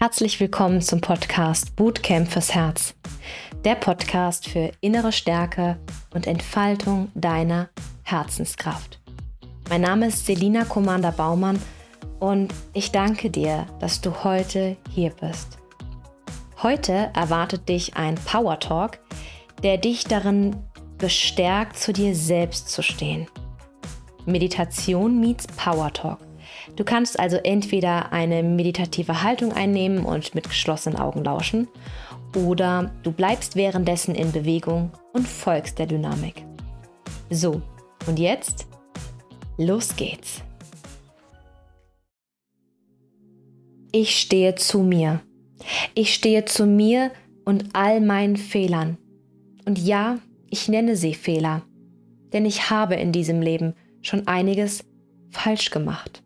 Herzlich willkommen zum Podcast Bootcamp fürs Herz. Der Podcast für innere Stärke und Entfaltung deiner Herzenskraft. Mein Name ist Selina Commander Baumann und ich danke dir, dass du heute hier bist. Heute erwartet dich ein Power Talk, der dich darin bestärkt, zu dir selbst zu stehen. Meditation meets Power Talk. Du kannst also entweder eine meditative Haltung einnehmen und mit geschlossenen Augen lauschen, oder du bleibst währenddessen in Bewegung und folgst der Dynamik. So, und jetzt, los geht's. Ich stehe zu mir. Ich stehe zu mir und all meinen Fehlern. Und ja, ich nenne sie Fehler, denn ich habe in diesem Leben schon einiges falsch gemacht.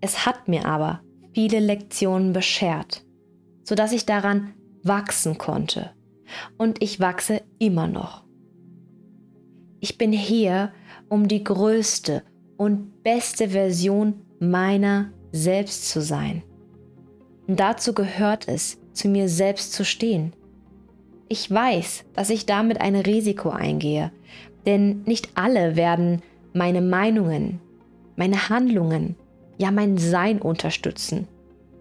Es hat mir aber viele Lektionen beschert, sodass ich daran wachsen konnte. Und ich wachse immer noch. Ich bin hier, um die größte und beste Version meiner selbst zu sein. Und dazu gehört es, zu mir selbst zu stehen. Ich weiß, dass ich damit ein Risiko eingehe, denn nicht alle werden meine Meinungen, meine Handlungen, ja mein Sein unterstützen,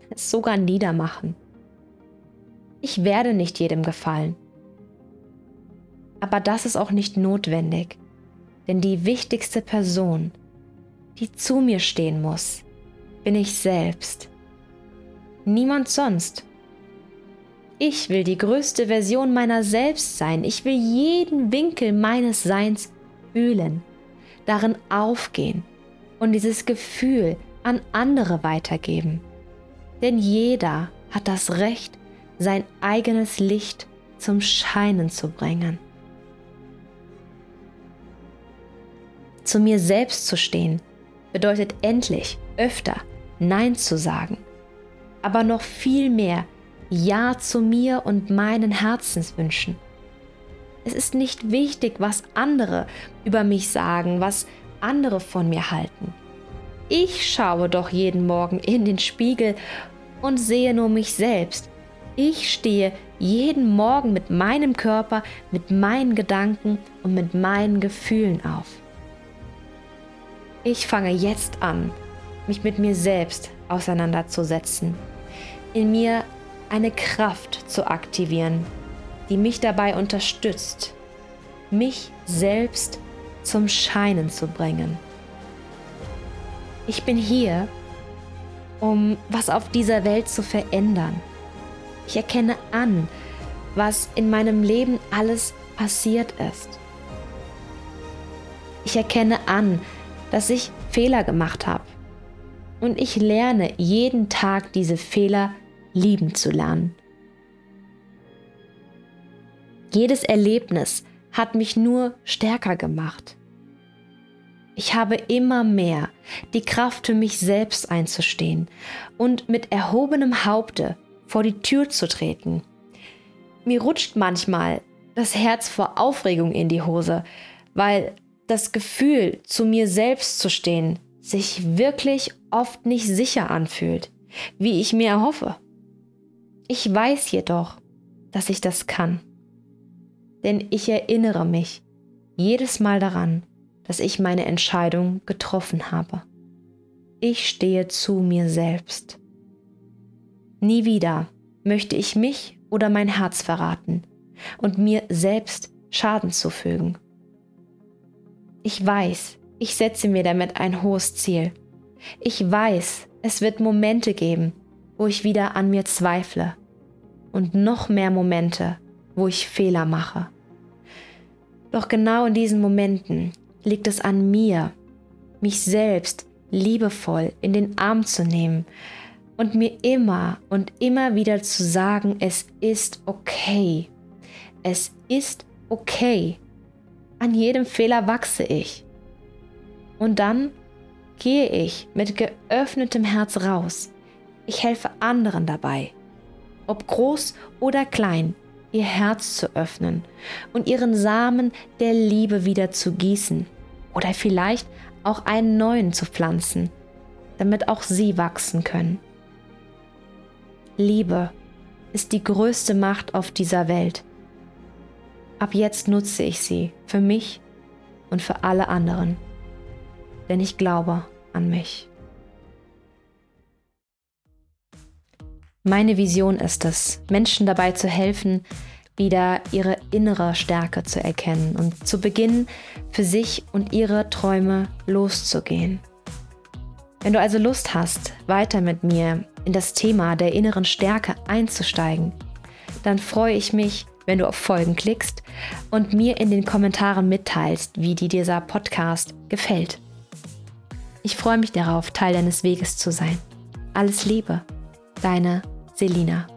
es sogar niedermachen. Ich werde nicht jedem gefallen. Aber das ist auch nicht notwendig, denn die wichtigste Person, die zu mir stehen muss, bin ich selbst. Niemand sonst. Ich will die größte Version meiner selbst sein. Ich will jeden Winkel meines Seins fühlen, darin aufgehen und dieses Gefühl an andere weitergeben. Denn jeder hat das Recht, sein eigenes Licht zum Scheinen zu bringen. Zu mir selbst zu stehen bedeutet endlich öfter Nein zu sagen, aber noch viel mehr Ja zu mir und meinen Herzenswünschen. Es ist nicht wichtig, was andere über mich sagen, was andere von mir halten. Ich schaue doch jeden Morgen in den Spiegel und sehe nur mich selbst. Ich stehe jeden Morgen mit meinem Körper, mit meinen Gedanken und mit meinen Gefühlen auf. Ich fange jetzt an, mich mit mir selbst auseinanderzusetzen, in mir eine Kraft zu aktivieren, die mich dabei unterstützt, mich selbst zum Scheinen zu bringen. Ich bin hier, um was auf dieser Welt zu verändern. Ich erkenne an, was in meinem Leben alles passiert ist. Ich erkenne an, dass ich Fehler gemacht habe. Und ich lerne jeden Tag diese Fehler lieben zu lernen. Jedes Erlebnis hat mich nur stärker gemacht. Ich habe immer mehr die Kraft für mich selbst einzustehen und mit erhobenem Haupte vor die Tür zu treten. Mir rutscht manchmal das Herz vor Aufregung in die Hose, weil das Gefühl, zu mir selbst zu stehen, sich wirklich oft nicht sicher anfühlt, wie ich mir erhoffe. Ich weiß jedoch, dass ich das kann. Denn ich erinnere mich jedes Mal daran, dass ich meine Entscheidung getroffen habe. Ich stehe zu mir selbst. Nie wieder möchte ich mich oder mein Herz verraten und mir selbst Schaden zufügen. Ich weiß, ich setze mir damit ein hohes Ziel. Ich weiß, es wird Momente geben, wo ich wieder an mir zweifle und noch mehr Momente, wo ich Fehler mache. Doch genau in diesen Momenten liegt es an mir, mich selbst liebevoll in den Arm zu nehmen und mir immer und immer wieder zu sagen, es ist okay. Es ist okay. An jedem Fehler wachse ich. Und dann gehe ich mit geöffnetem Herz raus. Ich helfe anderen dabei, ob groß oder klein, ihr Herz zu öffnen und ihren Samen der Liebe wieder zu gießen oder vielleicht auch einen neuen zu pflanzen, damit auch sie wachsen können. Liebe ist die größte Macht auf dieser Welt. Ab jetzt nutze ich sie für mich und für alle anderen, denn ich glaube an mich. Meine Vision ist es, Menschen dabei zu helfen, wieder ihre innere Stärke zu erkennen und zu beginnen, für sich und ihre Träume loszugehen. Wenn du also Lust hast, weiter mit mir in das Thema der inneren Stärke einzusteigen, dann freue ich mich, wenn du auf Folgen klickst und mir in den Kommentaren mitteilst, wie dir dieser Podcast gefällt. Ich freue mich darauf, Teil deines Weges zu sein. Alles Liebe, deine Selina.